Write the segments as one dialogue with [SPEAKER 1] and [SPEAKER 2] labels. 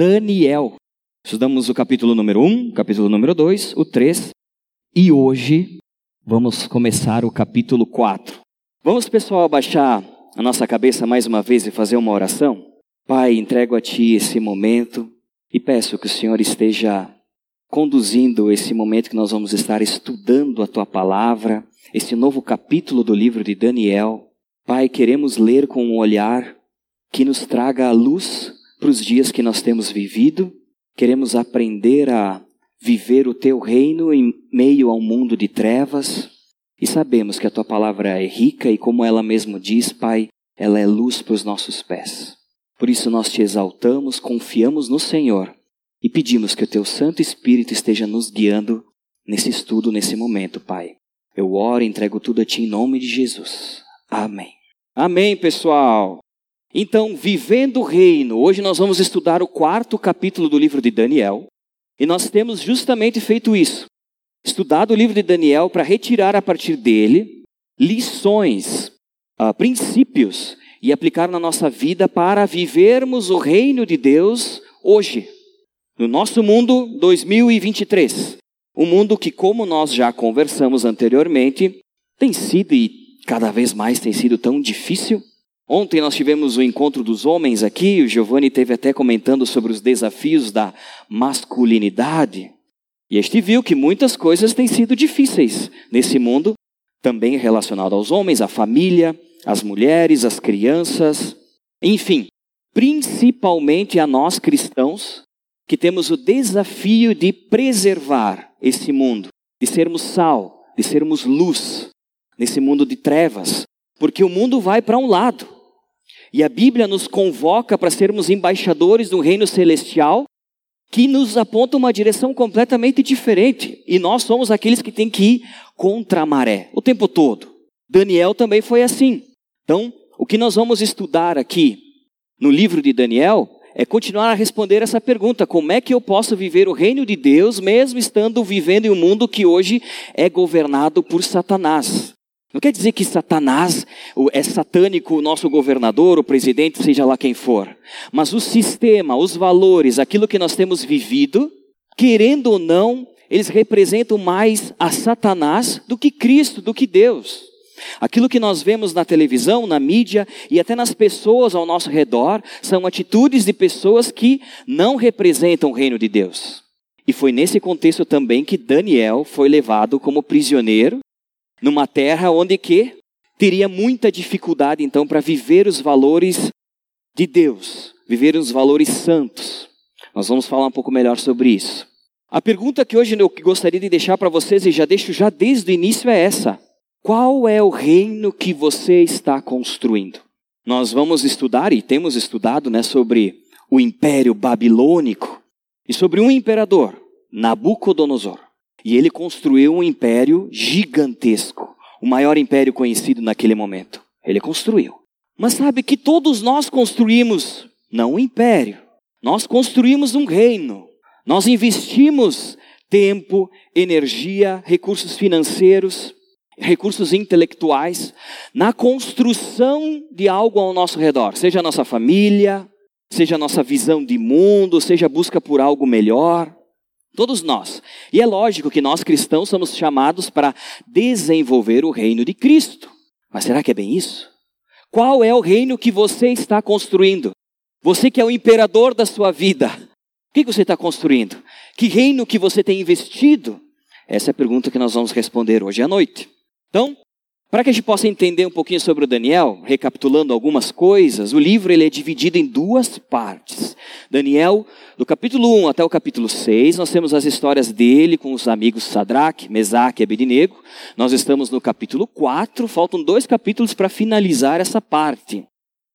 [SPEAKER 1] Daniel. Estudamos o capítulo número 1, capítulo número 2, o 3 e hoje vamos começar o capítulo 4. Vamos, pessoal, abaixar a nossa cabeça mais uma vez e fazer uma oração? Pai, entrego a Ti esse momento e peço que o Senhor esteja conduzindo esse momento que nós vamos estar estudando a Tua palavra, esse novo capítulo do livro de Daniel. Pai, queremos ler com um olhar que nos traga a luz para os dias que nós temos vivido. Queremos aprender a viver o teu reino em meio a um mundo de trevas. E sabemos que a tua palavra é rica e, como ela mesmo diz, Pai, ela é luz para os nossos pés. Por isso nós te exaltamos, confiamos no Senhor e pedimos que o teu Santo Espírito esteja nos guiando nesse estudo, nesse momento, Pai. Eu oro e entrego tudo a ti em nome de Jesus. Amém. Amém, pessoal. Então, vivendo o reino, hoje nós vamos estudar o quarto capítulo do livro de Daniel. E nós temos justamente feito isso. Estudado o livro de Daniel para retirar a partir dele lições, uh, princípios e aplicar na nossa vida para vivermos o reino de Deus hoje, no nosso mundo 2023. Um mundo que, como nós já conversamos anteriormente, tem sido e cada vez mais tem sido tão difícil Ontem nós tivemos o encontro dos homens aqui, o Giovanni teve até comentando sobre os desafios da masculinidade. E este viu que muitas coisas têm sido difíceis nesse mundo, também relacionado aos homens, à família, às mulheres, às crianças, enfim, principalmente a nós cristãos, que temos o desafio de preservar esse mundo, de sermos sal, de sermos luz nesse mundo de trevas, porque o mundo vai para um lado. E a Bíblia nos convoca para sermos embaixadores do reino celestial, que nos aponta uma direção completamente diferente. E nós somos aqueles que têm que ir contra a maré o tempo todo. Daniel também foi assim. Então, o que nós vamos estudar aqui no livro de Daniel é continuar a responder essa pergunta: como é que eu posso viver o reino de Deus mesmo estando vivendo em um mundo que hoje é governado por Satanás? Não quer dizer que Satanás é satânico, o nosso governador, o presidente, seja lá quem for. Mas o sistema, os valores, aquilo que nós temos vivido, querendo ou não, eles representam mais a Satanás do que Cristo, do que Deus. Aquilo que nós vemos na televisão, na mídia e até nas pessoas ao nosso redor são atitudes de pessoas que não representam o reino de Deus. E foi nesse contexto também que Daniel foi levado como prisioneiro numa terra onde que teria muita dificuldade então para viver os valores de Deus, viver os valores santos. Nós vamos falar um pouco melhor sobre isso. A pergunta que hoje eu gostaria de deixar para vocês e já deixo já desde o início é essa: qual é o reino que você está construindo? Nós vamos estudar e temos estudado, né, sobre o Império Babilônico e sobre um imperador, Nabucodonosor. E ele construiu um império gigantesco, o maior império conhecido naquele momento. Ele construiu. Mas sabe que todos nós construímos não um império, nós construímos um reino. Nós investimos tempo, energia, recursos financeiros, recursos intelectuais na construção de algo ao nosso redor, seja a nossa família, seja a nossa visão de mundo, seja a busca por algo melhor. Todos nós. E é lógico que nós cristãos somos chamados para desenvolver o reino de Cristo. Mas será que é bem isso? Qual é o reino que você está construindo? Você que é o imperador da sua vida. O que você está construindo? Que reino que você tem investido? Essa é a pergunta que nós vamos responder hoje à noite. Então, para que a gente possa entender um pouquinho sobre o Daniel, recapitulando algumas coisas, o livro ele é dividido em duas partes. Daniel, do capítulo 1 até o capítulo 6, nós temos as histórias dele com os amigos Sadraque, Mesaque e Abednego. Nós estamos no capítulo 4, faltam dois capítulos para finalizar essa parte.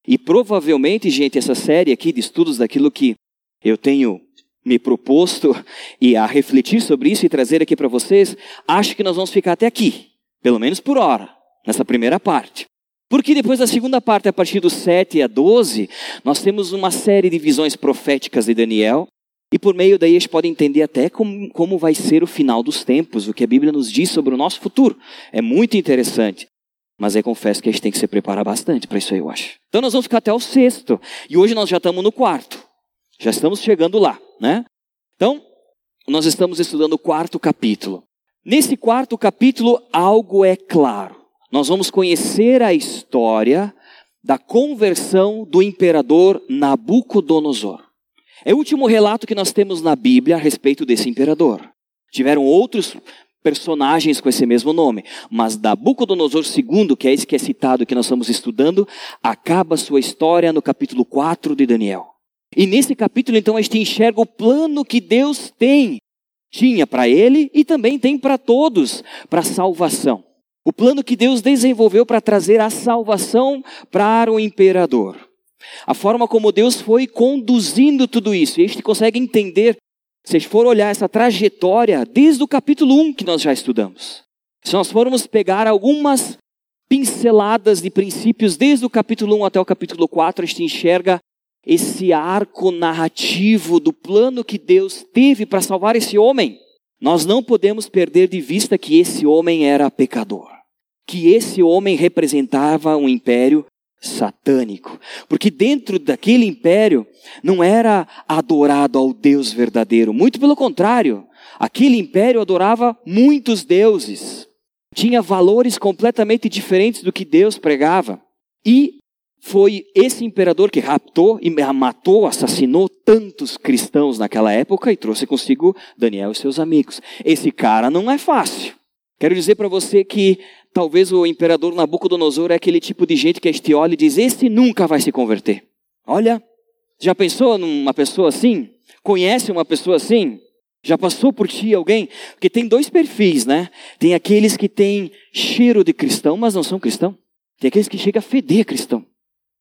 [SPEAKER 1] E provavelmente, gente, essa série aqui de estudos daquilo que eu tenho me proposto e a refletir sobre isso e trazer aqui para vocês, acho que nós vamos ficar até aqui, pelo menos por hora nessa primeira parte. Porque depois da segunda parte, a partir do 7 a 12, nós temos uma série de visões proféticas de Daniel, e por meio daí a gente pode entender até como, como vai ser o final dos tempos, o que a Bíblia nos diz sobre o nosso futuro. É muito interessante. Mas aí confesso que a gente tem que se preparar bastante para isso aí, eu acho. Então nós vamos ficar até o sexto. E hoje nós já estamos no quarto. Já estamos chegando lá, né? Então, nós estamos estudando o quarto capítulo. Nesse quarto capítulo, algo é claro. Nós vamos conhecer a história da conversão do imperador Nabucodonosor. É o último relato que nós temos na Bíblia a respeito desse imperador. Tiveram outros personagens com esse mesmo nome. Mas Nabucodonosor II, que é esse que é citado que nós estamos estudando, acaba sua história no capítulo 4 de Daniel. E nesse capítulo, então, a gente enxerga o plano que Deus tem, tinha para ele e também tem para todos, para a salvação. O plano que Deus desenvolveu para trazer a salvação para o imperador. A forma como Deus foi conduzindo tudo isso. E a gente consegue entender se a gente for olhar essa trajetória desde o capítulo 1 que nós já estudamos, se nós formos pegar algumas pinceladas de princípios desde o capítulo 1 até o capítulo 4, a gente enxerga esse arco narrativo do plano que Deus teve para salvar esse homem. Nós não podemos perder de vista que esse homem era pecador, que esse homem representava um império satânico. Porque dentro daquele império não era adorado ao Deus verdadeiro, muito pelo contrário, aquele império adorava muitos deuses, tinha valores completamente diferentes do que Deus pregava. E foi esse imperador que raptou e matou, assassinou tantos cristãos naquela época e trouxe consigo Daniel e seus amigos. Esse cara não é fácil. Quero dizer para você que Talvez o imperador Nabucodonosor é aquele tipo de gente que a gente olha e diz: Esse nunca vai se converter. Olha, já pensou numa pessoa assim? Conhece uma pessoa assim? Já passou por ti alguém? Porque tem dois perfis, né? Tem aqueles que têm cheiro de cristão, mas não são cristão. Tem aqueles que chegam a feder cristão.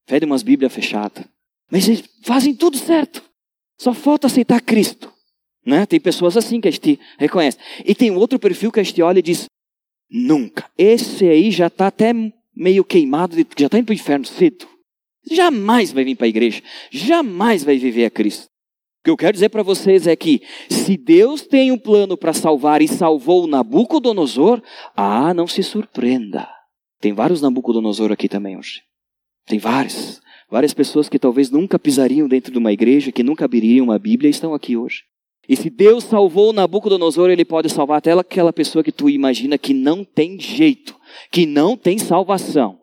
[SPEAKER 1] Fede umas Bíblias fechadas. Mas eles fazem tudo certo. Só falta aceitar Cristo. Né? Tem pessoas assim que a gente reconhece. E tem outro perfil que a gente olha e diz: Nunca. Esse aí já está até meio queimado, já está indo para o inferno cedo. Jamais vai vir para a igreja. Jamais vai viver a Cristo. O que eu quero dizer para vocês é que, se Deus tem um plano para salvar e salvou Nabucodonosor, ah, não se surpreenda. Tem vários Nabucodonosor aqui também hoje. Tem vários. Várias pessoas que talvez nunca pisariam dentro de uma igreja, que nunca abririam uma Bíblia, estão aqui hoje. E se Deus salvou Nabucodonosor, ele pode salvar até aquela pessoa que tu imagina que não tem jeito, que não tem salvação.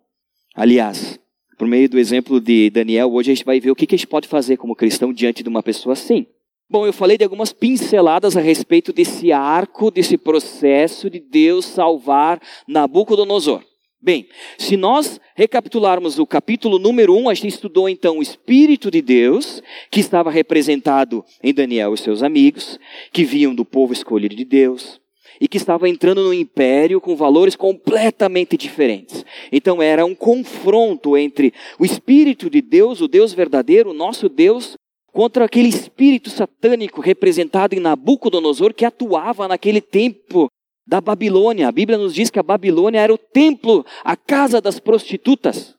[SPEAKER 1] Aliás, por meio do exemplo de Daniel, hoje a gente vai ver o que a gente pode fazer como cristão diante de uma pessoa assim. Bom, eu falei de algumas pinceladas a respeito desse arco, desse processo de Deus salvar Nabucodonosor. Bem, se nós recapitularmos o capítulo número 1, a gente estudou então o Espírito de Deus, que estava representado em Daniel e seus amigos, que vinham do povo escolhido de Deus, e que estava entrando no império com valores completamente diferentes. Então era um confronto entre o Espírito de Deus, o Deus verdadeiro, o nosso Deus, contra aquele espírito satânico representado em Nabucodonosor que atuava naquele tempo da Babilônia. A Bíblia nos diz que a Babilônia era o templo, a casa das prostitutas.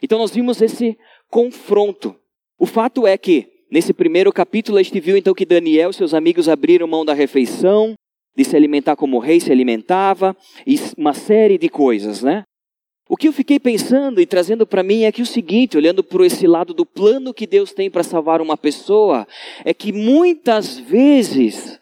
[SPEAKER 1] Então nós vimos esse confronto. O fato é que, nesse primeiro capítulo, a gente viu então que Daniel e seus amigos abriram mão da refeição, de se alimentar como o rei se alimentava, e uma série de coisas, né? O que eu fiquei pensando e trazendo para mim é que o seguinte, olhando por esse lado do plano que Deus tem para salvar uma pessoa, é que muitas vezes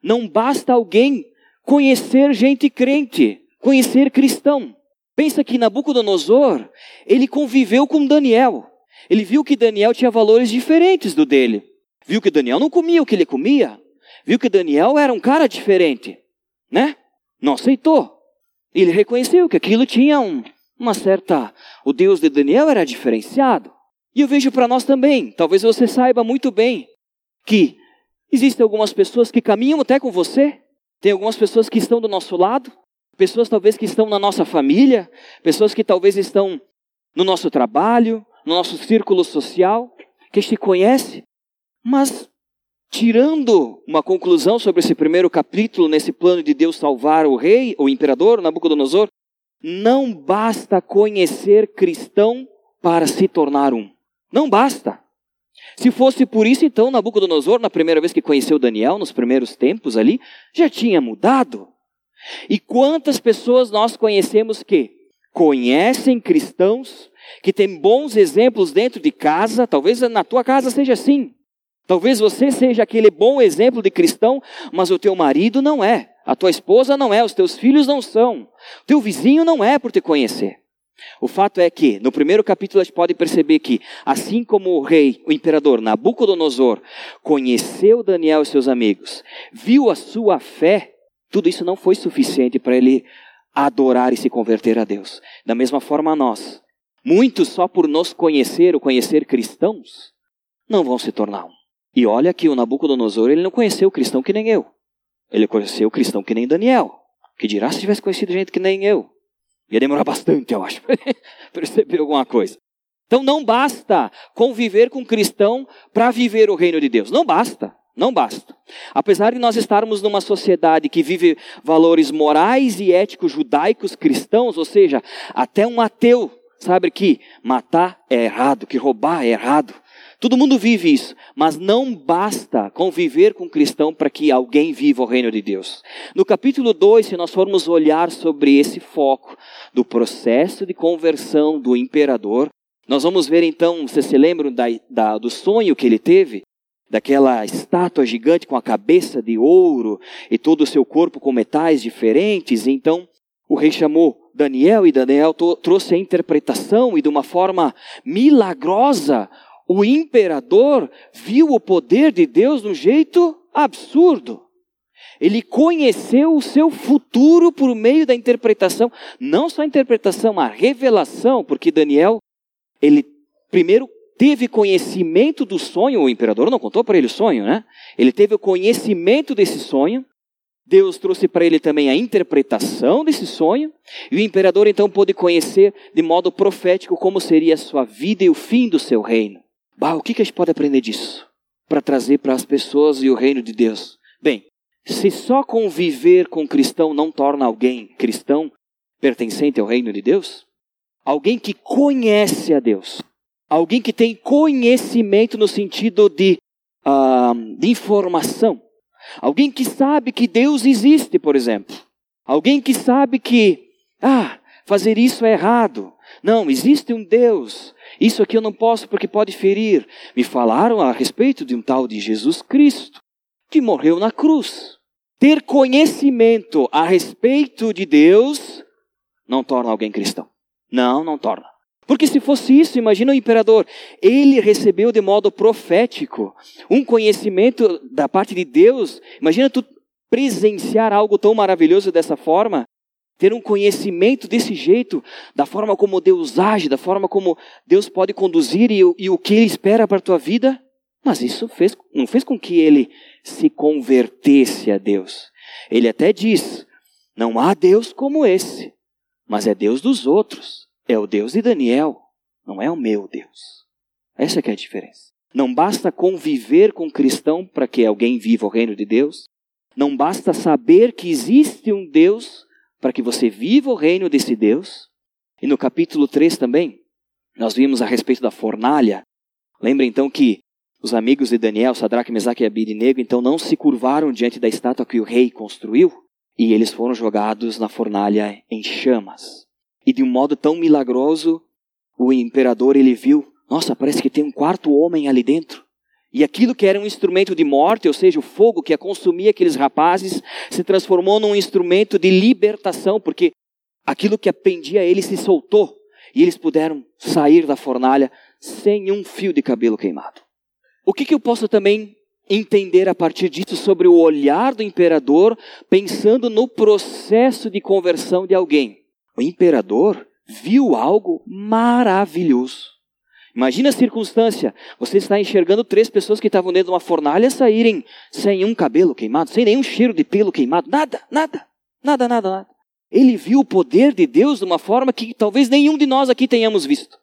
[SPEAKER 1] não basta alguém conhecer gente crente, conhecer cristão. Pensa que Nabucodonosor, ele conviveu com Daniel. Ele viu que Daniel tinha valores diferentes do dele. Viu que Daniel não comia o que ele comia. Viu que Daniel era um cara diferente, né? Não aceitou. Ele reconheceu que aquilo tinha um, uma certa. O Deus de Daniel era diferenciado. E eu vejo para nós também. Talvez você saiba muito bem que existem algumas pessoas que caminham até com você, tem algumas pessoas que estão do nosso lado, pessoas talvez que estão na nossa família, pessoas que talvez estão no nosso trabalho, no nosso círculo social, que gente conhece, mas tirando uma conclusão sobre esse primeiro capítulo, nesse plano de Deus salvar o rei, o imperador Nabucodonosor, não basta conhecer cristão para se tornar um. Não basta. Se fosse por isso, então Nabucodonosor, na primeira vez que conheceu Daniel, nos primeiros tempos ali, já tinha mudado. E quantas pessoas nós conhecemos que conhecem cristãos, que têm bons exemplos dentro de casa, talvez na tua casa seja assim, Talvez você seja aquele bom exemplo de cristão, mas o teu marido não é, a tua esposa não é, os teus filhos não são, o teu vizinho não é por te conhecer. O fato é que, no primeiro capítulo, a gente pode perceber que, assim como o rei, o imperador Nabucodonosor, conheceu Daniel e seus amigos, viu a sua fé, tudo isso não foi suficiente para ele adorar e se converter a Deus. Da mesma forma, nós, muitos só por nos conhecer ou conhecer cristãos, não vão se tornar um. E olha que o Nabucodonosor, ele não conheceu o cristão que nem eu. Ele conheceu o cristão que nem Daniel. Que dirá se tivesse conhecido gente que nem eu. Ia demorar bastante, eu acho, para perceber alguma coisa. Então não basta conviver com cristão para viver o reino de Deus. Não basta. Não basta. Apesar de nós estarmos numa sociedade que vive valores morais e éticos judaicos cristãos, ou seja, até um ateu sabe que matar é errado, que roubar é errado. Todo mundo vive isso, mas não basta conviver com um cristão para que alguém viva o reino de Deus. No capítulo 2, se nós formos olhar sobre esse foco do processo de conversão do imperador, nós vamos ver então, vocês se lembram da, da, do sonho que ele teve? Daquela estátua gigante com a cabeça de ouro e todo o seu corpo com metais diferentes. Então, o rei chamou Daniel e Daniel trouxe a interpretação e de uma forma milagrosa o imperador viu o poder de Deus de um jeito absurdo. Ele conheceu o seu futuro por meio da interpretação, não só a interpretação, a revelação, porque Daniel, ele primeiro teve conhecimento do sonho, o imperador não contou para ele o sonho, né? Ele teve o conhecimento desse sonho, Deus trouxe para ele também a interpretação desse sonho, e o imperador então pôde conhecer de modo profético como seria a sua vida e o fim do seu reino. Bah, o que, que a gente pode aprender disso? Para trazer para as pessoas e o reino de Deus? Bem, se só conviver com cristão não torna alguém cristão pertencente ao reino de Deus, alguém que conhece a Deus, alguém que tem conhecimento no sentido de, uh, de informação, alguém que sabe que Deus existe, por exemplo, alguém que sabe que, ah, fazer isso é errado. Não, existe um Deus isso aqui eu não posso porque pode ferir. Me falaram a respeito de um tal de Jesus Cristo, que morreu na cruz. Ter conhecimento a respeito de Deus não torna alguém cristão. Não, não torna. Porque se fosse isso, imagina o imperador. Ele recebeu de modo profético um conhecimento da parte de Deus. Imagina tu presenciar algo tão maravilhoso dessa forma ter um conhecimento desse jeito, da forma como Deus age, da forma como Deus pode conduzir e, e o que Ele espera para a tua vida. Mas isso fez, não fez com que ele se convertesse a Deus. Ele até diz: não há Deus como esse, mas é Deus dos outros. É o Deus de Daniel, não é o meu Deus. Essa é a diferença. Não basta conviver com cristão para que alguém viva o reino de Deus. Não basta saber que existe um Deus para que você viva o reino desse Deus. E no capítulo 3 também, nós vimos a respeito da fornalha. Lembra então que os amigos de Daniel, Sadraque, Mesaque e Abidinego, então não se curvaram diante da estátua que o rei construiu, e eles foram jogados na fornalha em chamas. E de um modo tão milagroso, o imperador ele viu, nossa, parece que tem um quarto homem ali dentro. E aquilo que era um instrumento de morte, ou seja, o fogo que ia consumir aqueles rapazes, se transformou num instrumento de libertação, porque aquilo que apendia a eles se soltou e eles puderam sair da fornalha sem um fio de cabelo queimado. O que, que eu posso também entender a partir disso sobre o olhar do imperador, pensando no processo de conversão de alguém? O imperador viu algo maravilhoso. Imagina a circunstância. Você está enxergando três pessoas que estavam dentro de uma fornalha saírem sem um cabelo queimado, sem nenhum cheiro de pelo queimado. Nada, nada, nada, nada, nada. Ele viu o poder de Deus de uma forma que talvez nenhum de nós aqui tenhamos visto.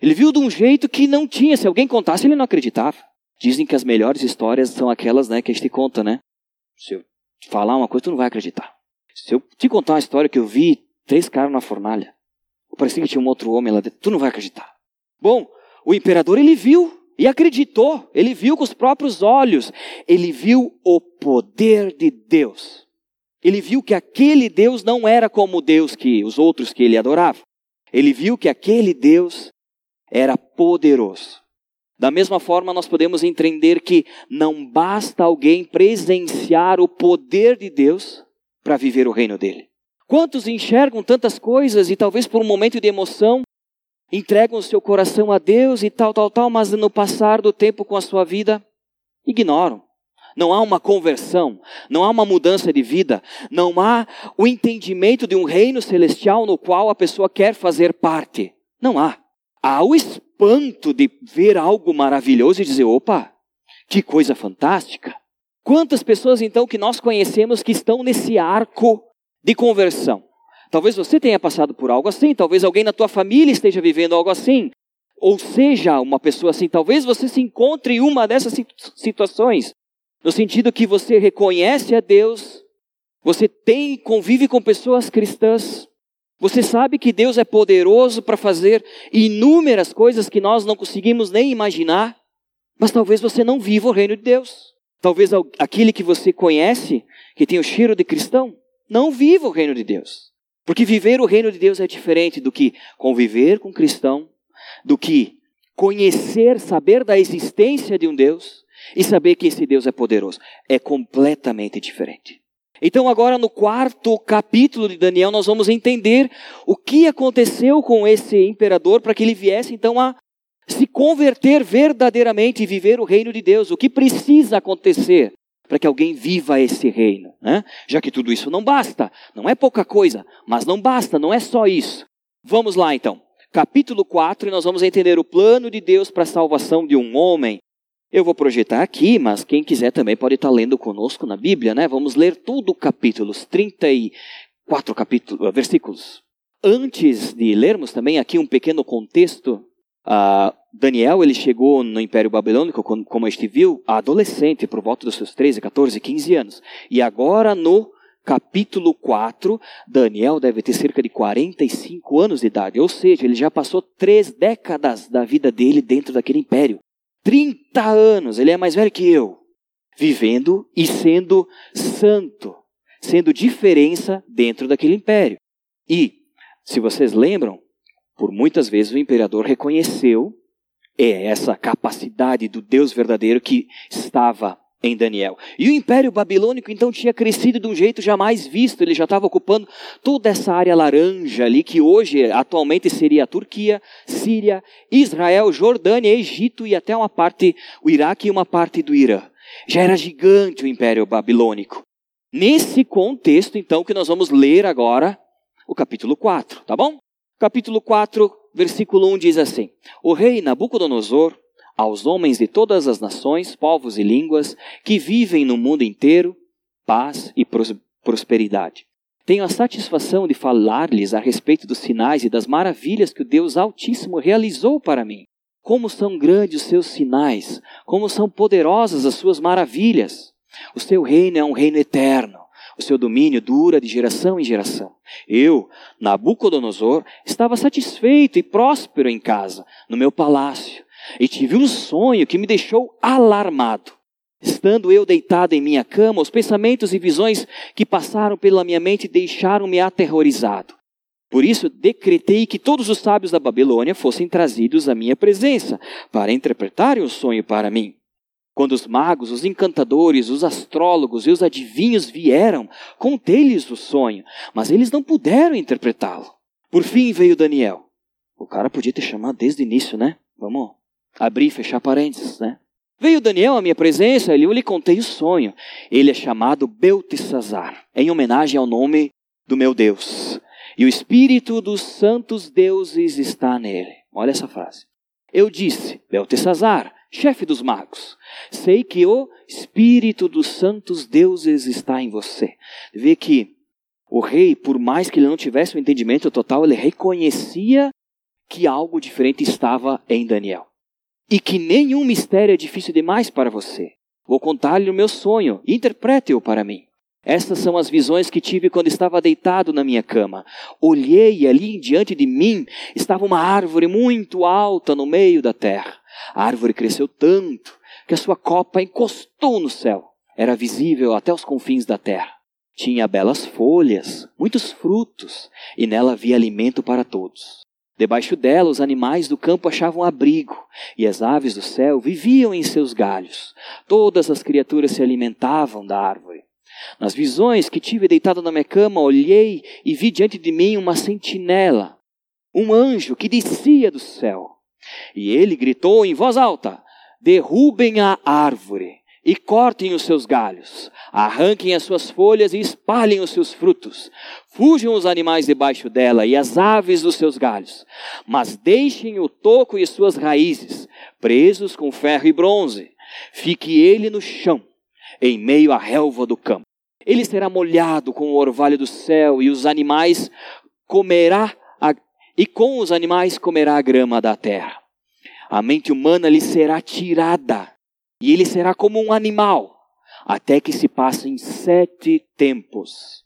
[SPEAKER 1] Ele viu de um jeito que não tinha. Se alguém contasse, ele não acreditava. Dizem que as melhores histórias são aquelas né, que a gente conta, né? Se eu te falar uma coisa, tu não vai acreditar. Se eu te contar uma história que eu vi três caras na fornalha, parecia que tinha um outro homem lá dentro, tu não vai acreditar. Bom, o imperador ele viu e acreditou, ele viu com os próprios olhos, ele viu o poder de Deus. Ele viu que aquele Deus não era como o Deus que os outros que ele adorava. Ele viu que aquele Deus era poderoso. Da mesma forma, nós podemos entender que não basta alguém presenciar o poder de Deus para viver o reino dele. Quantos enxergam tantas coisas e talvez por um momento de emoção entregam o seu coração a Deus e tal, tal, tal, mas no passar do tempo com a sua vida ignoram. Não há uma conversão, não há uma mudança de vida, não há o entendimento de um reino celestial no qual a pessoa quer fazer parte. Não há. Há o espanto de ver algo maravilhoso e dizer: opa, que coisa fantástica. Quantas pessoas então que nós conhecemos que estão nesse arco de conversão? Talvez você tenha passado por algo assim, talvez alguém na tua família esteja vivendo algo assim, ou seja, uma pessoa assim, talvez você se encontre em uma dessas situações, no sentido que você reconhece a Deus, você tem convive com pessoas cristãs, você sabe que Deus é poderoso para fazer inúmeras coisas que nós não conseguimos nem imaginar, mas talvez você não viva o reino de Deus. Talvez aquele que você conhece, que tem o cheiro de cristão, não viva o reino de Deus. Porque viver o reino de Deus é diferente do que conviver com um cristão, do que conhecer, saber da existência de um Deus e saber que esse Deus é poderoso. É completamente diferente. Então, agora no quarto capítulo de Daniel, nós vamos entender o que aconteceu com esse imperador para que ele viesse então a se converter verdadeiramente e viver o reino de Deus. O que precisa acontecer para que alguém viva esse reino. Né? Já que tudo isso não basta, não é pouca coisa, mas não basta, não é só isso. Vamos lá então. Capítulo 4, e nós vamos entender o plano de Deus para a salvação de um homem. Eu vou projetar aqui, mas quem quiser também pode estar lendo conosco na Bíblia, né? Vamos ler tudo capítulos, 34 capítulos, versículos. Antes de lermos também aqui um pequeno contexto Uh, Daniel, ele chegou no Império Babilônico, como a gente viu, adolescente, por volta dos seus 13, 14, 15 anos. E agora no capítulo 4, Daniel deve ter cerca de 45 anos de idade. Ou seja, ele já passou três décadas da vida dele dentro daquele império. 30 anos, ele é mais velho que eu. Vivendo e sendo santo, sendo diferença dentro daquele império. E, se vocês lembram, por muitas vezes o imperador reconheceu é, essa capacidade do Deus verdadeiro que estava em Daniel. E o Império Babilônico então tinha crescido de um jeito jamais visto, ele já estava ocupando toda essa área laranja ali, que hoje atualmente seria a Turquia, Síria, Israel, Jordânia, Egito e até uma parte, o Iraque e uma parte do Irã. Já era gigante o Império Babilônico. Nesse contexto, então, que nós vamos ler agora o capítulo 4, tá bom? capítulo 4, versículo 1 diz assim: O rei Nabucodonosor, aos homens de todas as nações, povos e línguas que vivem no mundo inteiro, paz e prosperidade. Tenho a satisfação de falar-lhes a respeito dos sinais e das maravilhas que o Deus Altíssimo realizou para mim. Como são grandes os seus sinais, como são poderosas as suas maravilhas. O seu reino é um reino eterno o seu domínio dura de geração em geração. Eu, Nabucodonosor, estava satisfeito e próspero em casa, no meu palácio, e tive um sonho que me deixou alarmado. Estando eu deitado em minha cama, os pensamentos e visões que passaram pela minha mente deixaram-me aterrorizado. Por isso, decretei que todos os sábios da Babilônia fossem trazidos à minha presença, para interpretarem o sonho para mim. Quando os magos, os encantadores, os astrólogos e os adivinhos vieram, contei-lhes o sonho, mas eles não puderam interpretá-lo. Por fim veio Daniel. O cara podia ter chamado desde o início, né? Vamos abrir e fechar parênteses, né? Veio Daniel à minha presença, e eu lhe contei o sonho. Ele é chamado Beltesazar, em homenagem ao nome do meu Deus. E o espírito dos santos deuses está nele. Olha essa frase. Eu disse, Beltesazar, chefe dos magos, sei que o Espírito dos santos deuses está em você. Vê que o rei, por mais que ele não tivesse um entendimento total, ele reconhecia que algo diferente estava em Daniel. E que nenhum mistério é difícil demais para você. Vou contar-lhe o meu sonho, interprete-o para mim. Estas são as visões que tive quando estava deitado na minha cama. Olhei e ali diante de mim estava uma árvore muito alta no meio da terra. A árvore cresceu tanto que a sua copa encostou no céu. Era visível até os confins da terra. Tinha belas folhas, muitos frutos, e nela havia alimento para todos. Debaixo dela, os animais do campo achavam abrigo, e as aves do céu viviam em seus galhos. Todas as criaturas se alimentavam da árvore. Nas visões que tive deitado na minha cama, olhei e vi diante de mim uma sentinela, um anjo que descia do céu. E ele gritou em voz alta: Derrubem a árvore e cortem os seus galhos, arranquem as suas folhas e espalhem os seus frutos. Fujam os animais debaixo dela e as aves dos seus galhos, mas deixem o toco e suas raízes, presos com ferro e bronze. Fique ele no chão, em meio à relva do campo. Ele será molhado com o orvalho do céu e os animais comerá e com os animais comerá a grama da terra. A mente humana lhe será tirada e ele será como um animal, até que se passem sete tempos.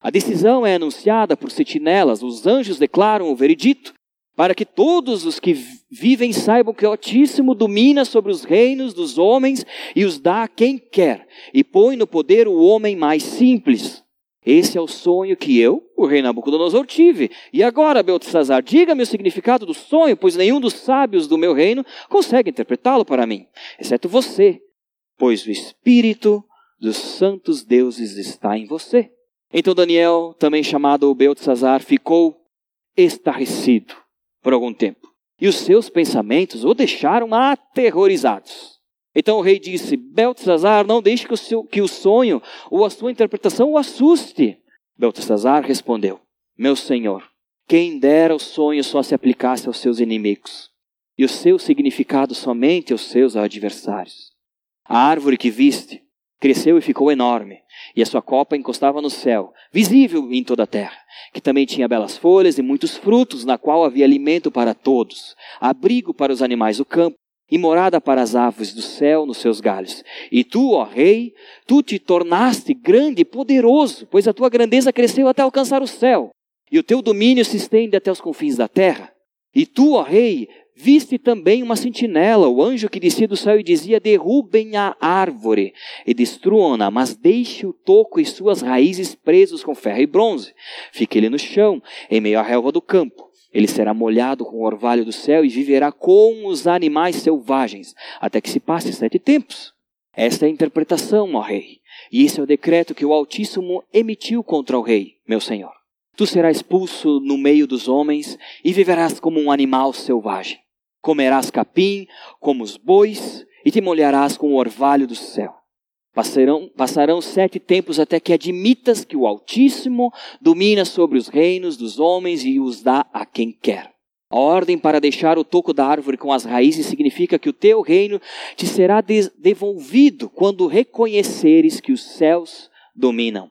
[SPEAKER 1] A decisão é anunciada por sentinelas, os anjos declaram o veredito, para que todos os que vivem saibam que o Altíssimo domina sobre os reinos dos homens e os dá a quem quer, e põe no poder o homem mais simples. Esse é o sonho que eu, o rei Nabucodonosor, tive. E agora, Beltesazar, diga-me o significado do sonho, pois nenhum dos sábios do meu reino consegue interpretá-lo para mim, exceto você, pois o Espírito dos santos deuses está em você. Então Daniel, também chamado Beltesazar, ficou estarrecido por algum tempo. E os seus pensamentos o deixaram aterrorizados. Então o rei disse: Beltesazar, não deixe que o, seu, que o sonho ou a sua interpretação o assuste. Beltesazar respondeu: Meu senhor, quem dera o sonho só se aplicasse aos seus inimigos, e o seu significado somente aos seus adversários. A árvore que viste cresceu e ficou enorme, e a sua copa encostava no céu, visível em toda a terra, que também tinha belas folhas e muitos frutos, na qual havia alimento para todos, abrigo para os animais do campo e morada para as aves do céu nos seus galhos. E tu, ó rei, tu te tornaste grande e poderoso, pois a tua grandeza cresceu até alcançar o céu, e o teu domínio se estende até os confins da terra. E tu, ó rei, viste também uma sentinela, o anjo que descia do céu e dizia: Derrubem a árvore e destruam-na, mas deixe o toco e suas raízes presos com ferro e bronze. Fique ele no chão, em meio à relva do campo. Ele será molhado com o orvalho do céu e viverá com os animais selvagens, até que se passe sete tempos. Esta é a interpretação, ó rei. E esse é o decreto que o Altíssimo emitiu contra o rei, meu senhor. Tu serás expulso no meio dos homens e viverás como um animal selvagem. Comerás capim como os bois e te molharás com o orvalho do céu. Passarão, passarão sete tempos até que admitas que o Altíssimo domina sobre os reinos dos homens e os dá a quem quer. A ordem para deixar o toco da árvore com as raízes significa que o teu reino te será devolvido quando reconheceres que os céus dominam.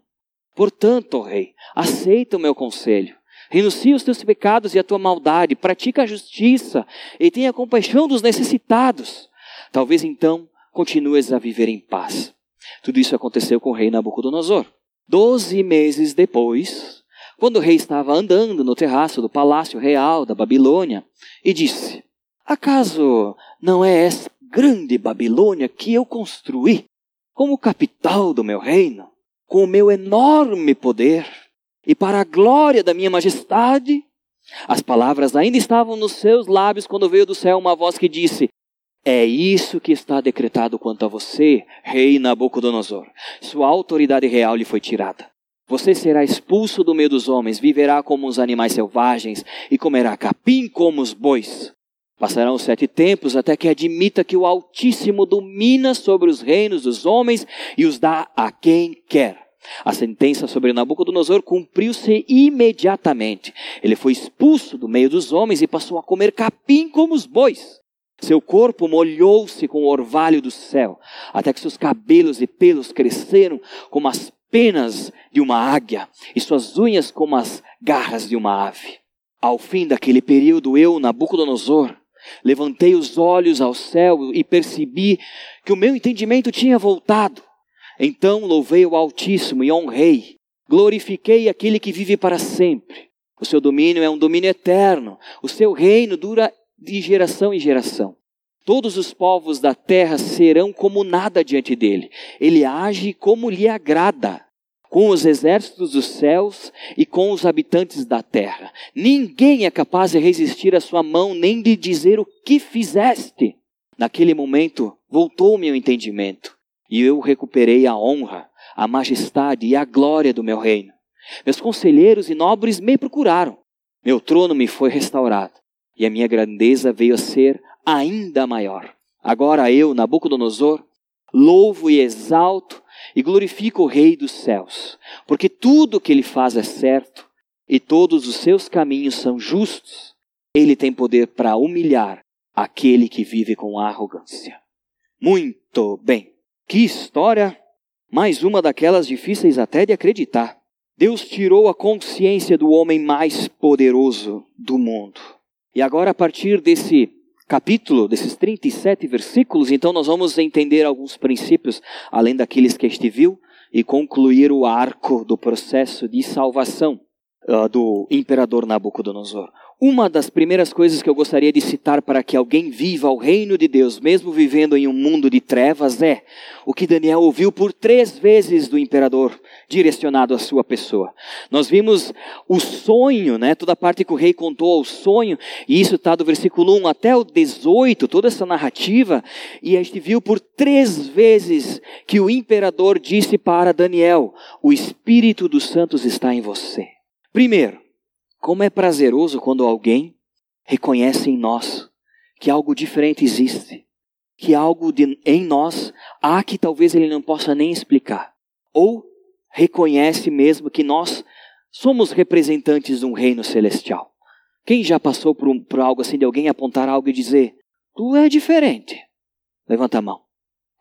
[SPEAKER 1] Portanto, rei, aceita o meu conselho. Renuncia os teus pecados e a tua maldade, pratica a justiça e tenha compaixão dos necessitados. Talvez então continues a viver em paz. Tudo isso aconteceu com o rei Nabucodonosor. Doze meses depois, quando o rei estava andando no terraço do palácio real da Babilônia, e disse: Acaso não é essa grande Babilônia que eu construí como capital do meu reino, com o meu enorme poder e para a glória da minha majestade? As palavras ainda estavam nos seus lábios quando veio do céu uma voz que disse: é isso que está decretado quanto a você, rei Nabucodonosor. Sua autoridade real lhe foi tirada. Você será expulso do meio dos homens, viverá como os animais selvagens e comerá capim como os bois. Passarão sete tempos até que admita que o Altíssimo domina sobre os reinos dos homens e os dá a quem quer. A sentença sobre Nabucodonosor cumpriu-se imediatamente. Ele foi expulso do meio dos homens e passou a comer capim como os bois. Seu corpo molhou-se com o orvalho do céu, até que seus cabelos e pelos cresceram como as penas de uma águia e suas unhas como as garras de uma ave. Ao fim daquele período, eu, Nabucodonosor, levantei os olhos ao céu e percebi que o meu entendimento tinha voltado. Então louvei o Altíssimo e honrei, glorifiquei aquele que vive para sempre. O seu domínio é um domínio eterno, o seu reino dura de geração em geração. Todos os povos da terra serão como nada diante dele. Ele age como lhe agrada. com os exércitos dos céus e com os habitantes da terra. Ninguém é capaz de resistir à sua mão, nem de dizer o que fizeste. Naquele momento, voltou o meu entendimento, e eu recuperei a honra, a majestade e a glória do meu reino. Meus conselheiros e nobres me procuraram. Meu trono me foi restaurado, e a minha grandeza veio a ser ainda maior. Agora eu, Nabucodonosor, louvo e exalto e glorifico o Rei dos céus, porque tudo o que ele faz é certo e todos os seus caminhos são justos. Ele tem poder para humilhar aquele que vive com arrogância. Muito bem. Que história! Mais uma daquelas difíceis até de acreditar. Deus tirou a consciência do homem mais poderoso do mundo. E agora, a partir desse capítulo, desses 37 versículos, então nós vamos entender alguns princípios, além daqueles que este viu, e concluir o arco do processo de salvação uh, do imperador Nabucodonosor. Uma das primeiras coisas que eu gostaria de citar para que alguém viva o reino de Deus, mesmo vivendo em um mundo de trevas, é o que Daniel ouviu por três vezes do imperador, direcionado à sua pessoa. Nós vimos o sonho, né? toda a parte que o rei contou o sonho, e isso está do versículo 1 até o 18, toda essa narrativa, e a gente viu por três vezes que o imperador disse para Daniel: O Espírito dos Santos está em você. Primeiro, como é prazeroso quando alguém reconhece em nós que algo diferente existe, que algo de, em nós há que talvez ele não possa nem explicar, ou reconhece mesmo que nós somos representantes de um reino celestial. Quem já passou por, um, por algo assim de alguém apontar algo e dizer: Tu é diferente? Levanta a mão.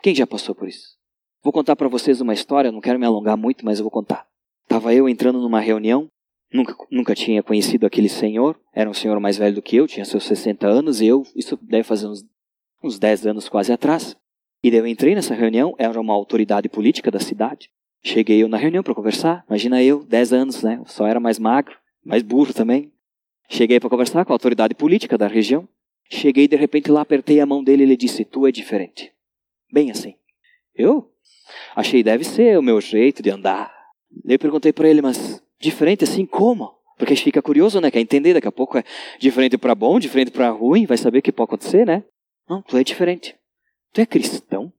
[SPEAKER 1] Quem já passou por isso? Vou contar para vocês uma história, não quero me alongar muito, mas eu vou contar. Estava eu entrando numa reunião Nunca, nunca tinha conhecido aquele senhor, era um senhor mais velho do que eu, tinha seus 60 anos, e eu, isso deve fazer uns, uns 10 anos quase atrás. E daí eu entrei nessa reunião, era uma autoridade política da cidade. Cheguei eu na reunião para conversar, imagina eu, 10 anos, né? Só era mais magro, mais burro também. Cheguei para conversar com a autoridade política da região. Cheguei de repente lá, apertei a mão dele e ele disse: Tu é diferente. Bem assim. Eu achei deve ser o meu jeito de andar. Eu perguntei para ele, mas Diferente assim como? Porque a gente fica curioso, né? Quer entender, daqui a pouco é diferente para bom, diferente para ruim, vai saber o que pode acontecer, né? Não, tu é diferente. Tu é cristão?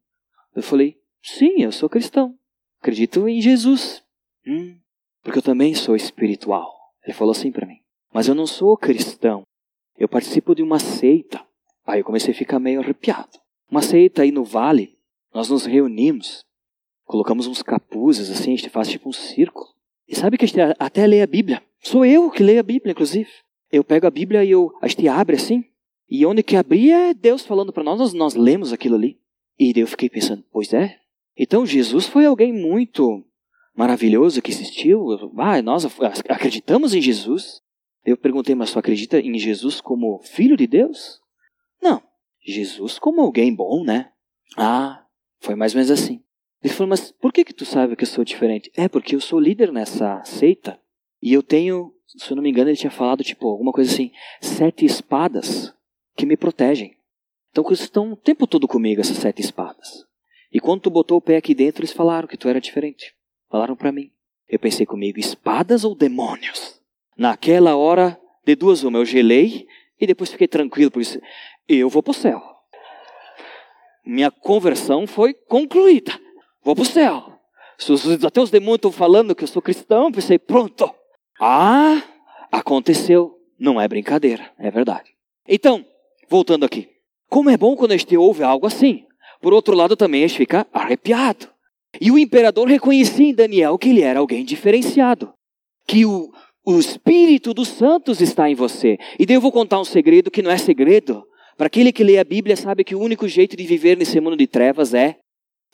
[SPEAKER 1] Eu falei, sim, eu sou cristão. Acredito em Jesus. Hum, porque eu também sou espiritual. Ele falou assim para mim. Mas eu não sou cristão. Eu participo de uma seita. Aí eu comecei a ficar meio arrepiado. Uma seita aí no vale. Nós nos reunimos. Colocamos uns capuzes assim, a gente faz tipo um círculo. E sabe que a até lê a Bíblia. Sou eu que leio a Bíblia, inclusive. Eu pego a Bíblia e eu, a gente abre assim. E onde que abrir é Deus falando para nós, nós, nós lemos aquilo ali. E eu fiquei pensando, pois é. Então Jesus foi alguém muito maravilhoso que existiu. Ah, nós acreditamos em Jesus. Eu perguntei, mas você acredita em Jesus como filho de Deus? Não. Jesus como alguém bom, né? Ah, foi mais ou menos assim. Ele falou, mas por que, que tu sabe que eu sou diferente? É, porque eu sou líder nessa seita. E eu tenho, se eu não me engano, ele tinha falado, tipo, alguma coisa assim, sete espadas que me protegem. Então, eles estão o tempo todo comigo, essas sete espadas. E quando tu botou o pé aqui dentro, eles falaram que tu era diferente. Falaram para mim. Eu pensei comigo, espadas ou demônios? Naquela hora, de duas uma, eu gelei e depois fiquei tranquilo, por isso, eu vou pro céu. Minha conversão foi concluída vou para o céu. Até os demônios estão falando que eu sou cristão, pensei, pronto. Ah, aconteceu. Não é brincadeira, é verdade. Então, voltando aqui. Como é bom quando a gente ouve algo assim. Por outro lado, também a gente fica arrepiado. E o imperador reconhecia em Daniel que ele era alguém diferenciado. Que o, o Espírito dos Santos está em você. E daí eu vou contar um segredo que não é segredo. Para aquele que lê a Bíblia, sabe que o único jeito de viver nesse mundo de trevas é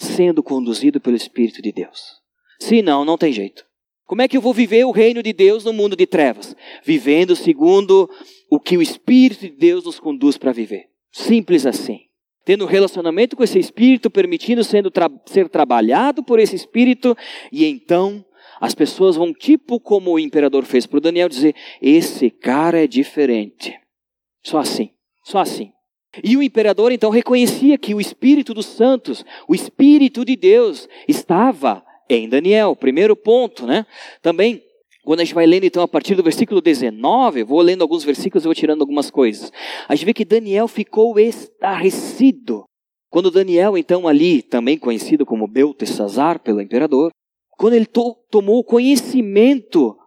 [SPEAKER 1] sendo conduzido pelo Espírito de Deus. Se não, não tem jeito. Como é que eu vou viver o reino de Deus no mundo de trevas? Vivendo segundo o que o Espírito de Deus nos conduz para viver. Simples assim. Tendo relacionamento com esse Espírito, permitindo sendo tra ser trabalhado por esse Espírito, e então as pessoas vão, tipo como o imperador fez para o Daniel, dizer: esse cara é diferente. Só assim. Só assim. E o imperador então reconhecia que o Espírito dos Santos, o Espírito de Deus, estava em Daniel. Primeiro ponto, né? Também quando a gente vai lendo então a partir do versículo 19, vou lendo alguns versículos e vou tirando algumas coisas. A gente vê que Daniel ficou estarrecido. Quando Daniel, então ali, também conhecido como Beltesazar pelo imperador, quando ele to tomou conhecimento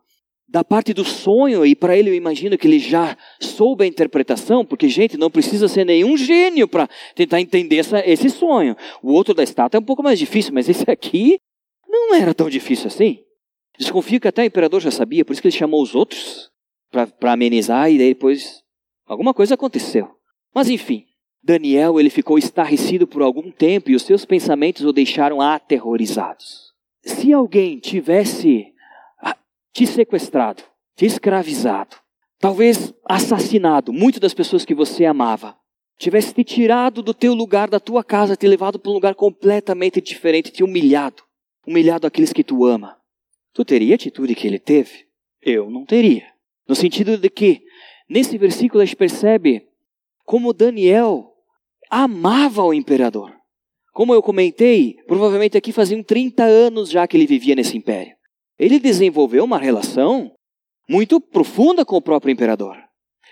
[SPEAKER 1] da parte do sonho, e para ele eu imagino que ele já soube a interpretação, porque, gente, não precisa ser nenhum gênio para tentar entender essa, esse sonho. O outro da estátua é um pouco mais difícil, mas esse aqui não era tão difícil assim. Desconfio que até o imperador já sabia, por isso que ele chamou os outros para amenizar e depois alguma coisa aconteceu. Mas enfim, Daniel ele ficou estarrecido por algum tempo e os seus pensamentos o deixaram aterrorizados. Se alguém tivesse te sequestrado, te escravizado, talvez assassinado muitas das pessoas que você amava, tivesse te tirado do teu lugar, da tua casa, te levado para um lugar completamente diferente, te humilhado, humilhado aqueles que tu ama, Tu teria a atitude que ele teve? Eu não teria. No sentido de que, nesse versículo, a gente percebe como Daniel amava o imperador. Como eu comentei, provavelmente aqui faziam 30 anos já que ele vivia nesse império. Ele desenvolveu uma relação muito profunda com o próprio imperador.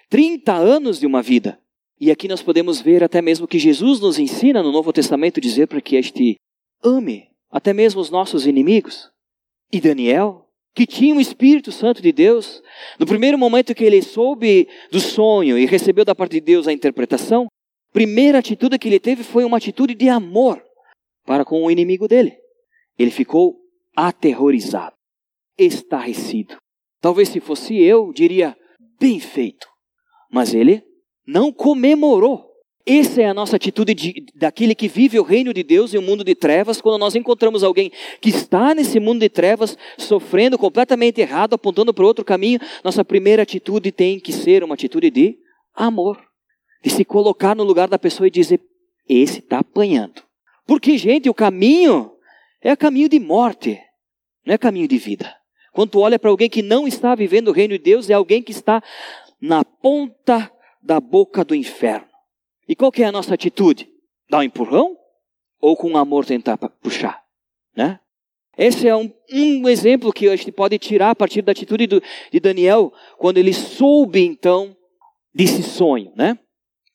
[SPEAKER 1] 30 anos de uma vida. E aqui nós podemos ver até mesmo que Jesus nos ensina no Novo Testamento dizer para que este ame até mesmo os nossos inimigos. E Daniel, que tinha o Espírito Santo de Deus, no primeiro momento que ele soube do sonho e recebeu da parte de Deus a interpretação, primeira atitude que ele teve foi uma atitude de amor para com o inimigo dele. Ele ficou aterrorizado, estarrecido. Talvez se fosse eu, diria, bem feito. Mas ele não comemorou essa é a nossa atitude de, daquele que vive o reino de Deus e o mundo de trevas, quando nós encontramos alguém que está nesse mundo de trevas, sofrendo completamente errado, apontando para outro caminho, nossa primeira atitude tem que ser uma atitude de amor, de se colocar no lugar da pessoa e dizer: esse está apanhando. Porque, gente, o caminho é caminho de morte, não é caminho de vida. Quando tu olha para alguém que não está vivendo o reino de Deus, é alguém que está na ponta da boca do inferno. E qual que é a nossa atitude? Dar um empurrão? Ou com amor tentar puxar? Né? Esse é um, um, exemplo que a gente pode tirar a partir da atitude do, de Daniel, quando ele soube então desse sonho, né?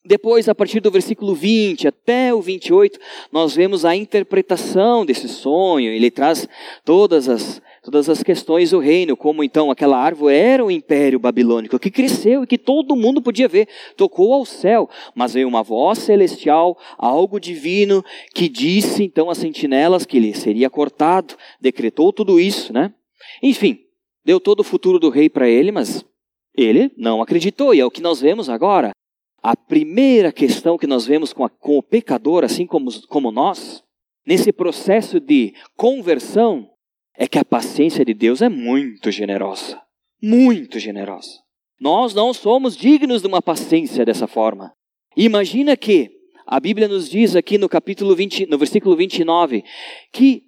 [SPEAKER 1] Depois, a partir do versículo 20 até o 28, nós vemos a interpretação desse sonho. Ele traz todas as, todas as questões do reino, como então aquela árvore era o império babilônico que cresceu e que todo mundo podia ver, tocou ao céu, mas veio uma voz celestial, algo divino, que disse então às sentinelas que ele seria cortado, decretou tudo isso, né? Enfim, deu todo o futuro do rei para ele, mas ele não acreditou, e é o que nós vemos agora. A primeira questão que nós vemos com, a, com o pecador, assim como, como nós, nesse processo de conversão, é que a paciência de Deus é muito generosa. Muito generosa. Nós não somos dignos de uma paciência dessa forma. Imagina que a Bíblia nos diz aqui no capítulo 20, no versículo 29, que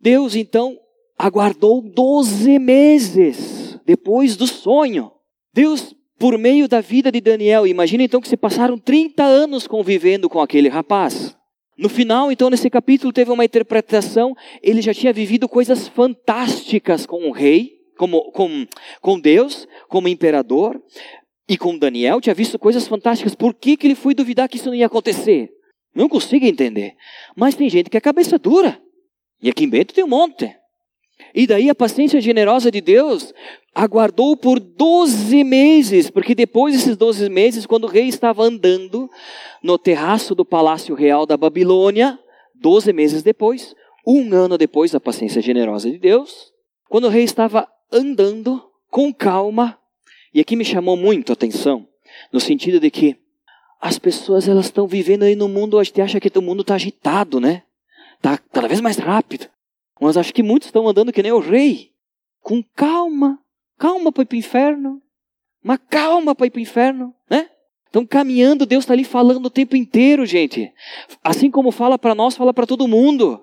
[SPEAKER 1] Deus então aguardou 12 meses depois do sonho. Deus por meio da vida de Daniel. Imagina então que se passaram 30 anos convivendo com aquele rapaz. No final, então, nesse capítulo, teve uma interpretação. Ele já tinha vivido coisas fantásticas com o rei, como, com, com Deus, como imperador. E com Daniel, tinha visto coisas fantásticas. Por que, que ele foi duvidar que isso não ia acontecer? Não consigo entender. Mas tem gente que é cabeça dura. E aqui em Bento tem um monte. E daí a paciência generosa de Deus aguardou por 12 meses, porque depois desses 12 meses, quando o rei estava andando no terraço do palácio real da Babilônia, 12 meses depois, um ano depois da paciência generosa de Deus, quando o rei estava andando com calma, e aqui me chamou muito a atenção, no sentido de que as pessoas elas estão vivendo aí no mundo, a gente acha que o mundo está agitado, né? Está cada vez mais rápido. Mas acho que muitos estão andando que nem o rei, com calma, Calma para ir para o inferno. Mas calma para ir para o inferno, né? Estão caminhando, Deus está ali falando o tempo inteiro, gente. Assim como fala para nós, fala para todo mundo.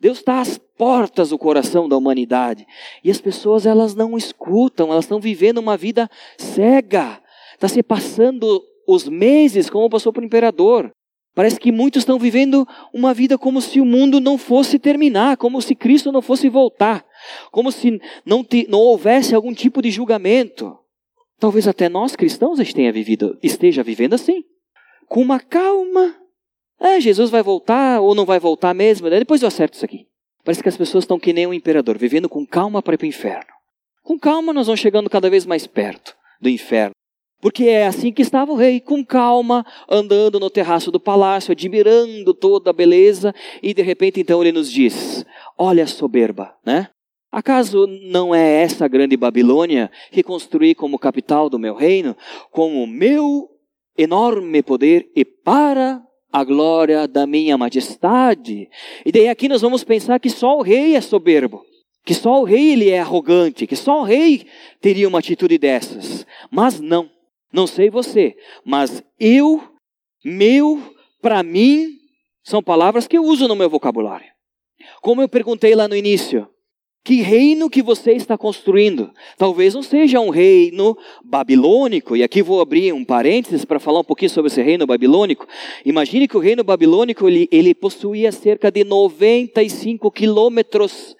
[SPEAKER 1] Deus está às portas do coração da humanidade. E as pessoas, elas não escutam, elas estão vivendo uma vida cega. Está se passando os meses, como passou para o imperador. Parece que muitos estão vivendo uma vida como se o mundo não fosse terminar, como se Cristo não fosse voltar, como se não, te, não houvesse algum tipo de julgamento. Talvez até nós cristãos vivido, esteja vivendo assim, com uma calma. É, Jesus vai voltar ou não vai voltar mesmo, depois eu acerto isso aqui. Parece que as pessoas estão que nem um imperador, vivendo com calma para ir para o inferno. Com calma nós vamos chegando cada vez mais perto do inferno. Porque é assim que estava o rei, com calma, andando no terraço do palácio, admirando toda a beleza, e de repente então ele nos diz: Olha a soberba, né? Acaso não é essa grande Babilônia que construí como capital do meu reino, com o meu enorme poder e para a glória da minha majestade? E daí aqui nós vamos pensar que só o rei é soberbo, que só o rei ele é arrogante, que só o rei teria uma atitude dessas. Mas não. Não sei você, mas eu, meu, para mim, são palavras que eu uso no meu vocabulário. Como eu perguntei lá no início, que reino que você está construindo? Talvez não seja um reino babilônico, e aqui vou abrir um parênteses para falar um pouquinho sobre esse reino babilônico. Imagine que o reino babilônico ele, ele possuía cerca de 95 quilômetros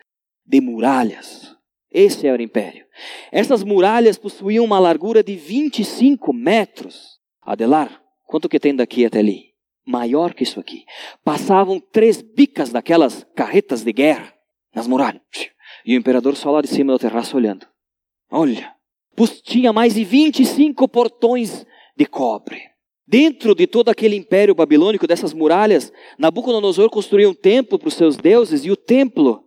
[SPEAKER 1] de muralhas. Esse era o império. Essas muralhas possuíam uma largura de 25 metros. Adelar, quanto que tem daqui até ali? Maior que isso aqui. Passavam três bicas daquelas carretas de guerra nas muralhas. E o imperador só lá de cima do terraço olhando. Olha, tinha mais de 25 portões de cobre. Dentro de todo aquele império babilônico, dessas muralhas, Nabucodonosor construiu um templo para os seus deuses, e o templo,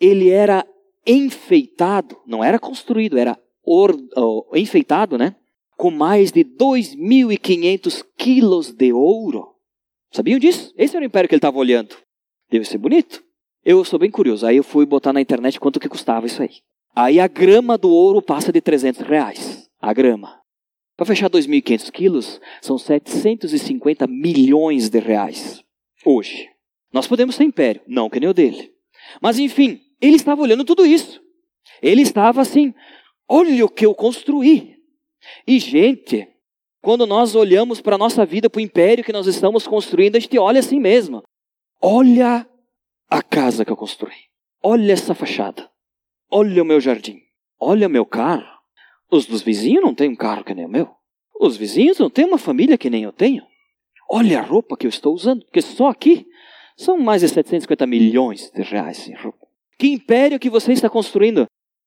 [SPEAKER 1] ele era enfeitado, não era construído, era or, uh, enfeitado, né? Com mais de 2.500 quilos de ouro. Sabiam disso? Esse era o império que ele estava olhando. Deve ser bonito. Eu sou bem curioso. Aí eu fui botar na internet quanto que custava isso aí. Aí a grama do ouro passa de 300 reais. A grama. Para fechar 2.500 quilos, são 750 milhões de reais. Hoje. Nós podemos ser império, não que nem o dele. Mas enfim, ele estava olhando tudo isso. Ele estava assim: olha o que eu construí. E, gente, quando nós olhamos para a nossa vida, para o império que nós estamos construindo, a gente olha assim mesmo. Olha a casa que eu construí. Olha essa fachada. Olha o meu jardim. Olha o meu carro. Os dos vizinhos não têm um carro que nem o meu. Os vizinhos não têm uma família que nem eu tenho. Olha a roupa que eu estou usando, porque só aqui são mais de 750 milhões de reais em roupa. Que império que você está construindo?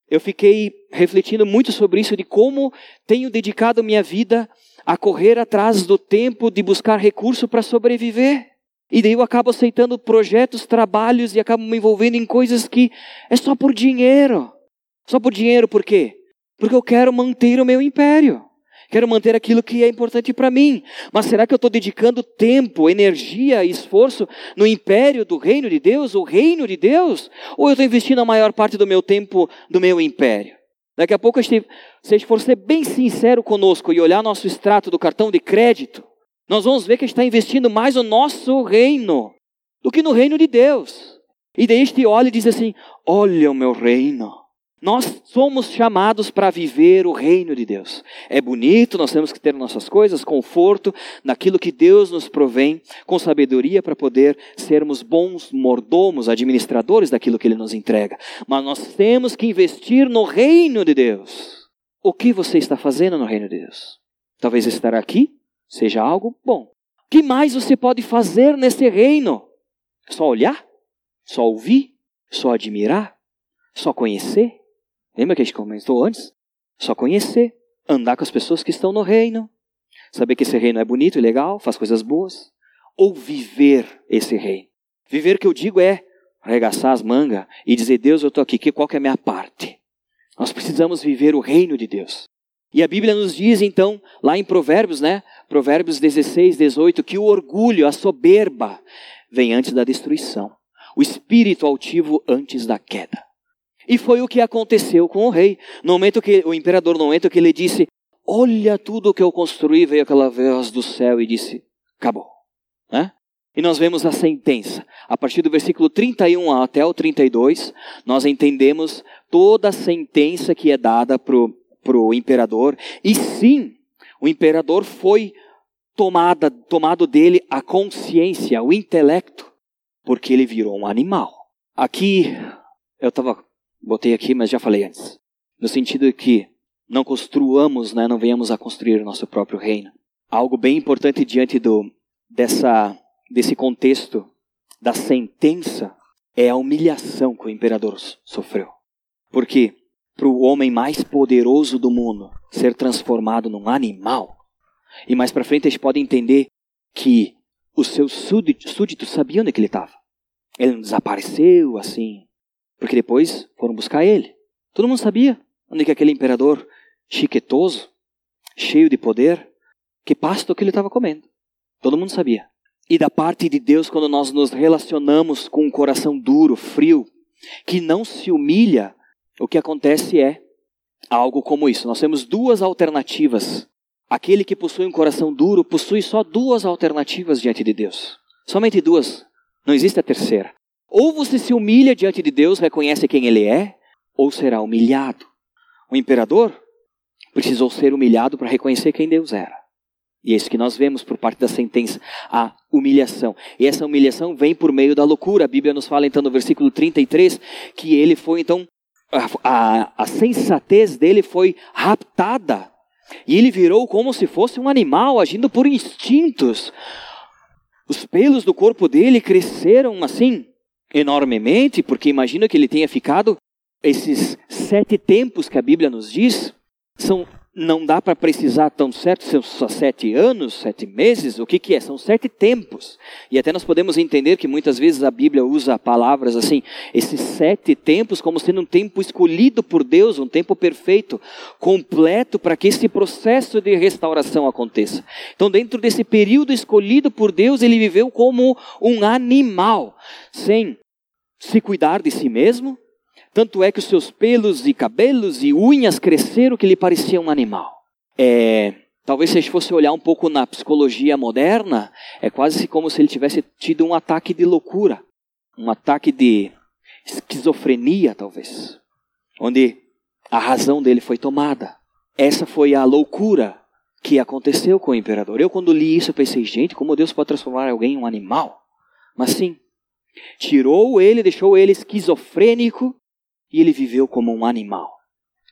[SPEAKER 1] Eu fiquei refletindo muito sobre isso, de como tenho dedicado minha vida a correr atrás do tempo de buscar recurso para sobreviver. E daí eu acabo aceitando projetos, trabalhos e acabo me envolvendo em coisas que é só por dinheiro. Só por dinheiro, por quê? Porque eu quero manter o meu império. Quero manter aquilo que é importante para mim. Mas será que eu estou dedicando tempo, energia e esforço no império do reino de Deus, o reino de Deus? Ou eu estou investindo a maior parte do meu tempo no meu império? Daqui a pouco, se a gente for ser bem sincero conosco e olhar nosso extrato do cartão de crédito, nós vamos ver que a gente está investindo mais no nosso reino do que no reino de Deus. E daí a gente olha e diz assim: Olha o meu reino. Nós somos chamados para viver o reino de Deus. É bonito, nós temos que ter nossas coisas, conforto, naquilo que Deus nos provém, com sabedoria para poder sermos bons mordomos, administradores daquilo que Ele nos entrega. Mas nós temos que investir no reino de Deus. O que você está fazendo no reino de Deus? Talvez estar aqui seja algo bom. O que mais você pode fazer nesse reino? Só olhar? Só ouvir? Só admirar? Só conhecer? Lembra que a gente comentou antes? Só conhecer, andar com as pessoas que estão no reino, saber que esse reino é bonito e legal, faz coisas boas, ou viver esse reino. Viver que eu digo é arregaçar as mangas e dizer, Deus, eu estou aqui, que qual que é a minha parte? Nós precisamos viver o reino de Deus. E a Bíblia nos diz então, lá em Provérbios, né? Provérbios 16, 18, que o orgulho, a soberba, vem antes da destruição. O espírito altivo antes da queda. E foi o que aconteceu com o rei. No momento que o imperador, no momento que ele disse: Olha tudo o que eu construí, veio aquela voz do céu e disse: Acabou. Né? E nós vemos a sentença. A partir do versículo 31 até o 32, nós entendemos toda a sentença que é dada para o imperador. E sim, o imperador foi tomada, tomado dele a consciência, o intelecto, porque ele virou um animal. Aqui, eu estava, botei aqui, mas já falei antes, no sentido que não construamos, né, não venhamos a construir o nosso próprio reino. Algo bem importante diante do, dessa, desse contexto da sentença é a humilhação que o imperador sofreu. Porque para o homem mais poderoso do mundo ser transformado num animal, e mais para frente a gente pode entender que os seus súditos, sabiam onde ele estava. Ele não desapareceu assim, porque depois foram buscar ele. Todo mundo sabia onde que aquele imperador chiquetoso, cheio de poder, que pasto que ele estava comendo. Todo mundo sabia. E da parte de Deus, quando nós nos relacionamos com um coração duro, frio, que não se humilha, o que acontece é algo como isso. Nós temos duas alternativas. Aquele que possui um coração duro possui só duas alternativas diante de Deus. Somente duas. Não existe a terceira. Ou você se humilha diante de Deus, reconhece quem Ele é, ou será humilhado. O imperador precisou ser humilhado para reconhecer quem Deus era. E é isso que nós vemos por parte da sentença, a humilhação. E essa humilhação vem por meio da loucura. A Bíblia nos fala então no versículo 33 que ele foi então, a, a, a sensatez dele foi raptada. E ele virou como se fosse um animal, agindo por instintos. Os pelos do corpo dele cresceram assim enormemente, porque imagina que ele tenha ficado esses sete tempos que a Bíblia nos diz. São não dá para precisar tão certo, são só sete anos, sete meses, o que, que é? São sete tempos. E até nós podemos entender que muitas vezes a Bíblia usa palavras assim, esses sete tempos, como sendo um tempo escolhido por Deus, um tempo perfeito, completo, para que esse processo de restauração aconteça. Então, dentro desse período escolhido por Deus, ele viveu como um animal, sem se cuidar de si mesmo, tanto é que os seus pelos e cabelos e unhas cresceram que ele parecia um animal. É, talvez se a gente fosse olhar um pouco na psicologia moderna, é quase como se ele tivesse tido um ataque de loucura, um ataque de esquizofrenia, talvez, onde a razão dele foi tomada. Essa foi a loucura que aconteceu com o imperador. Eu, quando li isso, pensei, gente, como Deus pode transformar alguém em um animal? Mas sim, tirou ele, deixou ele esquizofrênico, e ele viveu como um animal.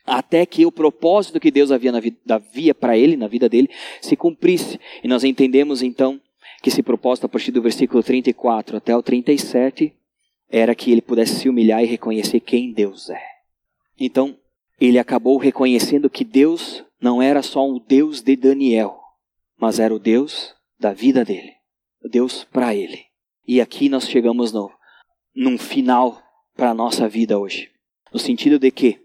[SPEAKER 1] Até que o propósito que Deus havia, havia para ele, na vida dele, se cumprisse. E nós entendemos então que esse propósito, a partir do versículo 34 até o 37, era que ele pudesse se humilhar e reconhecer quem Deus é. Então, ele acabou reconhecendo que Deus não era só o Deus de Daniel, mas era o Deus da vida dele, o Deus para ele. E aqui nós chegamos no, num final para a nossa vida hoje no sentido de que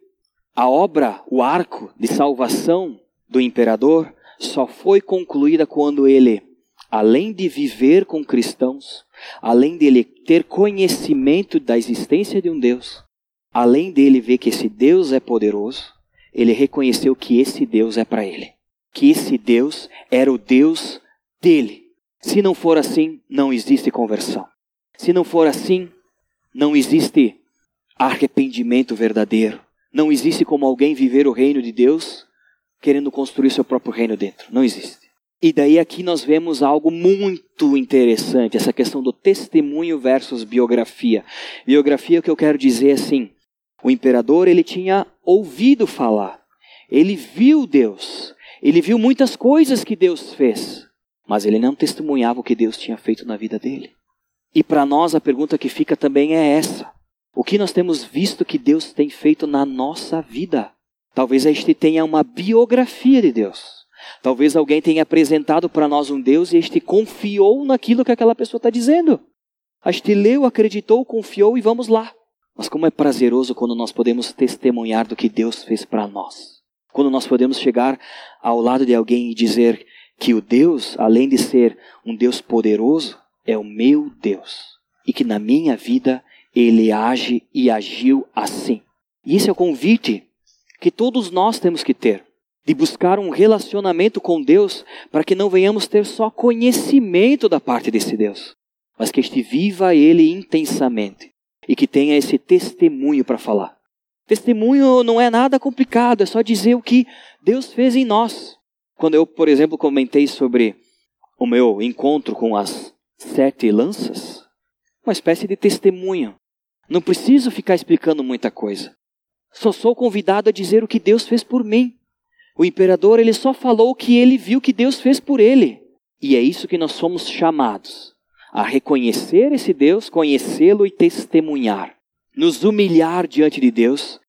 [SPEAKER 1] a obra, o arco de salvação do imperador só foi concluída quando ele, além de viver com cristãos, além dele ter conhecimento da existência de um Deus, além dele ver que esse Deus é poderoso, ele reconheceu que esse Deus é para ele. Que esse Deus era o Deus dele. Se não for assim, não existe conversão. Se não for assim, não existe arrependimento verdadeiro. Não existe como alguém viver o reino de Deus querendo construir seu próprio reino dentro. Não existe. E daí aqui nós vemos algo muito interessante, essa questão do testemunho versus biografia. Biografia, o que eu quero dizer é assim, o imperador ele tinha ouvido falar, ele viu Deus, ele viu muitas coisas que Deus fez, mas ele não testemunhava o que Deus tinha feito na vida dele. E para nós a pergunta que fica também é essa: o que nós temos visto que Deus tem feito na nossa vida? Talvez a gente tenha uma biografia de Deus. Talvez alguém tenha apresentado para nós um Deus e a gente confiou naquilo que aquela pessoa está dizendo. A gente leu, acreditou, confiou e vamos lá. Mas como é prazeroso quando nós podemos testemunhar do que Deus fez para nós. Quando nós podemos chegar ao lado de alguém e dizer que o Deus, além de ser um Deus poderoso, é o meu Deus. E que na minha vida ele age e agiu assim. E esse é o convite que todos nós temos que ter, de buscar um relacionamento com Deus, para que não venhamos ter só conhecimento da parte desse Deus, mas que este viva ele intensamente e que tenha esse testemunho para falar. Testemunho não é nada complicado, é só dizer o que Deus fez em nós. Quando eu, por exemplo, comentei sobre o meu encontro com as sete lanças? Uma espécie de testemunho. Não preciso ficar explicando muita coisa. Só sou convidado a dizer o que Deus fez por mim. O imperador, ele só falou o que ele viu que Deus fez por ele. E é isso que nós somos chamados a reconhecer esse Deus, conhecê-lo e testemunhar. Nos humilhar diante de Deus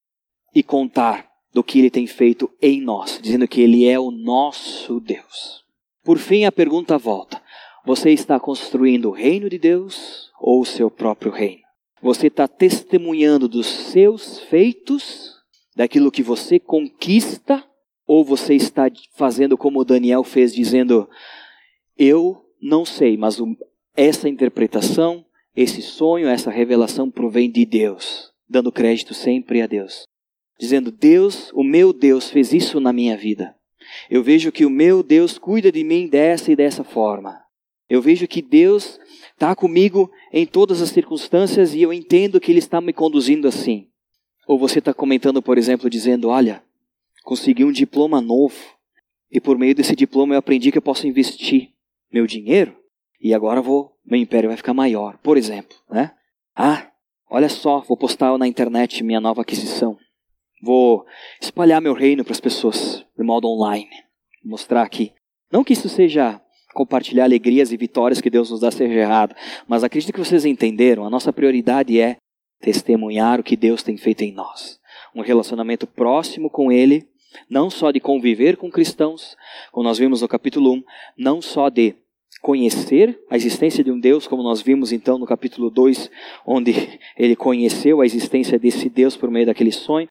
[SPEAKER 1] e contar do que ele tem feito em nós, dizendo que ele é o nosso Deus. Por fim, a pergunta volta: você está construindo o reino de Deus ou o seu próprio reino? Você está testemunhando dos seus feitos, daquilo que você conquista, ou você está fazendo como Daniel fez, dizendo: Eu não sei, mas essa interpretação, esse sonho, essa revelação provém de Deus, dando crédito sempre a Deus. Dizendo: Deus, o meu Deus fez isso na minha vida. Eu vejo que o meu Deus cuida de mim dessa e dessa forma. Eu vejo que Deus está comigo em todas as circunstâncias e eu entendo que Ele está me conduzindo assim. Ou você está comentando, por exemplo, dizendo: Olha, consegui um diploma novo e por meio desse diploma eu aprendi que eu posso investir meu dinheiro e agora vou, meu império vai ficar maior, por exemplo, né? Ah, olha só, vou postar na internet minha nova aquisição. Vou espalhar meu reino para as pessoas de modo online, mostrar aqui. Não que isso seja compartilhar alegrias e vitórias que Deus nos dá seja errado, mas acredito que vocês entenderam, a nossa prioridade é testemunhar o que Deus tem feito em nós. Um relacionamento próximo com Ele, não só de conviver com cristãos, como nós vimos no capítulo 1, não só de conhecer a existência de um Deus, como nós vimos então no capítulo 2, onde ele conheceu a existência desse Deus por meio daquele sonho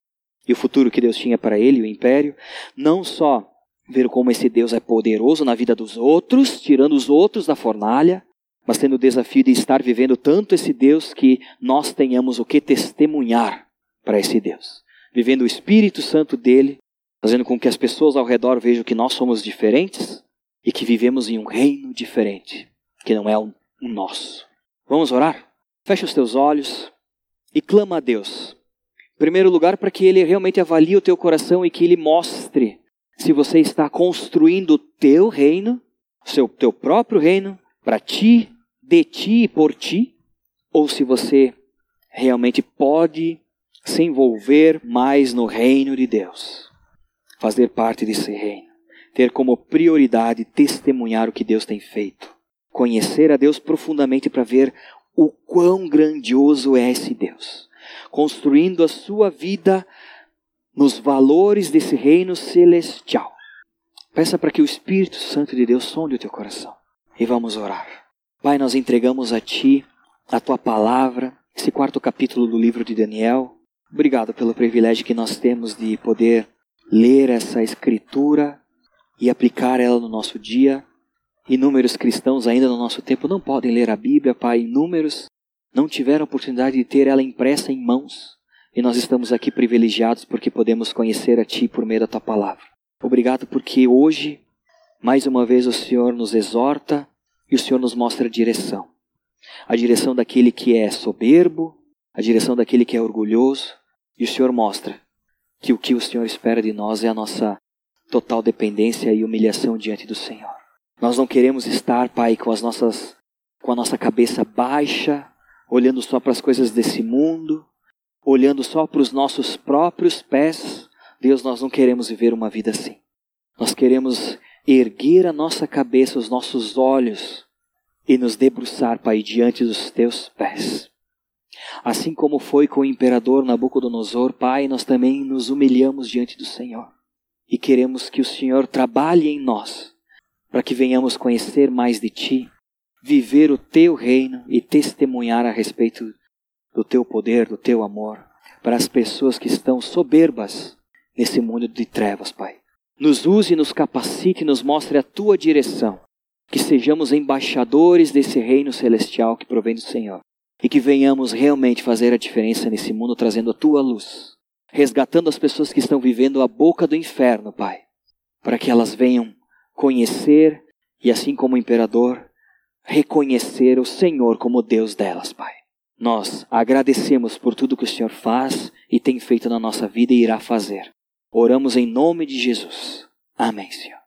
[SPEAKER 1] e o futuro que Deus tinha para ele, o império, não só ver como esse Deus é poderoso na vida dos outros, tirando os outros da fornalha, mas tendo o desafio de estar vivendo tanto esse Deus que nós tenhamos o que testemunhar para esse Deus, vivendo o Espírito Santo dele, fazendo com que as pessoas ao redor vejam que nós somos diferentes e que vivemos em um reino diferente, que não é o nosso. Vamos orar? Fecha os teus olhos e clama a Deus. Em primeiro lugar, para que Ele realmente avalie o teu coração e que Ele mostre se você está construindo o teu reino, seu teu próprio reino, para ti, de ti e por ti, ou se você realmente pode se envolver mais no reino de Deus, fazer parte desse reino ter como prioridade testemunhar o que Deus tem feito. Conhecer a Deus profundamente para ver o quão grandioso é esse Deus. Construindo a sua vida nos valores desse reino celestial. Peça para que o Espírito Santo de Deus sonde o teu coração. E vamos orar. Pai, nós entregamos a Ti a Tua palavra, esse quarto capítulo do livro de Daniel. Obrigado pelo privilégio que nós temos de poder ler essa escritura e aplicar ela no nosso dia. Inúmeros cristãos ainda no nosso tempo não podem ler a Bíblia, Pai. Inúmeros não tiveram oportunidade de ter ela impressa em mãos. E nós estamos aqui privilegiados porque podemos conhecer a Ti por meio da Tua palavra. Obrigado porque hoje, mais uma vez, o Senhor nos exorta e o Senhor nos mostra a direção. A direção daquele que é soberbo, a direção daquele que é orgulhoso. E o Senhor mostra que o que o Senhor espera de nós é a nossa total dependência e humilhação diante do Senhor. Nós não queremos estar, Pai, com as nossas com a nossa cabeça baixa, olhando só para as coisas desse mundo, olhando só para os nossos próprios pés. Deus, nós não queremos viver uma vida assim. Nós queremos erguer a nossa cabeça, os nossos olhos e nos debruçar, Pai, diante dos teus pés. Assim como foi com o imperador Nabucodonosor, Pai, nós também nos humilhamos diante do Senhor e queremos que o Senhor trabalhe em nós para que venhamos conhecer mais de Ti, viver o Teu reino e testemunhar a respeito do Teu poder, do Teu amor, para as pessoas que estão soberbas nesse mundo de trevas, Pai. Nos use, nos capacite, nos mostre a Tua direção, que sejamos embaixadores desse reino celestial que provém do Senhor e que venhamos realmente fazer a diferença nesse mundo trazendo a Tua luz resgatando as pessoas que estão vivendo a boca do inferno, Pai, para que elas venham conhecer e, assim como o imperador, reconhecer o Senhor como Deus delas, Pai. Nós agradecemos por tudo que o Senhor faz e tem feito na nossa vida e irá fazer. Oramos em nome de Jesus. Amém, Senhor.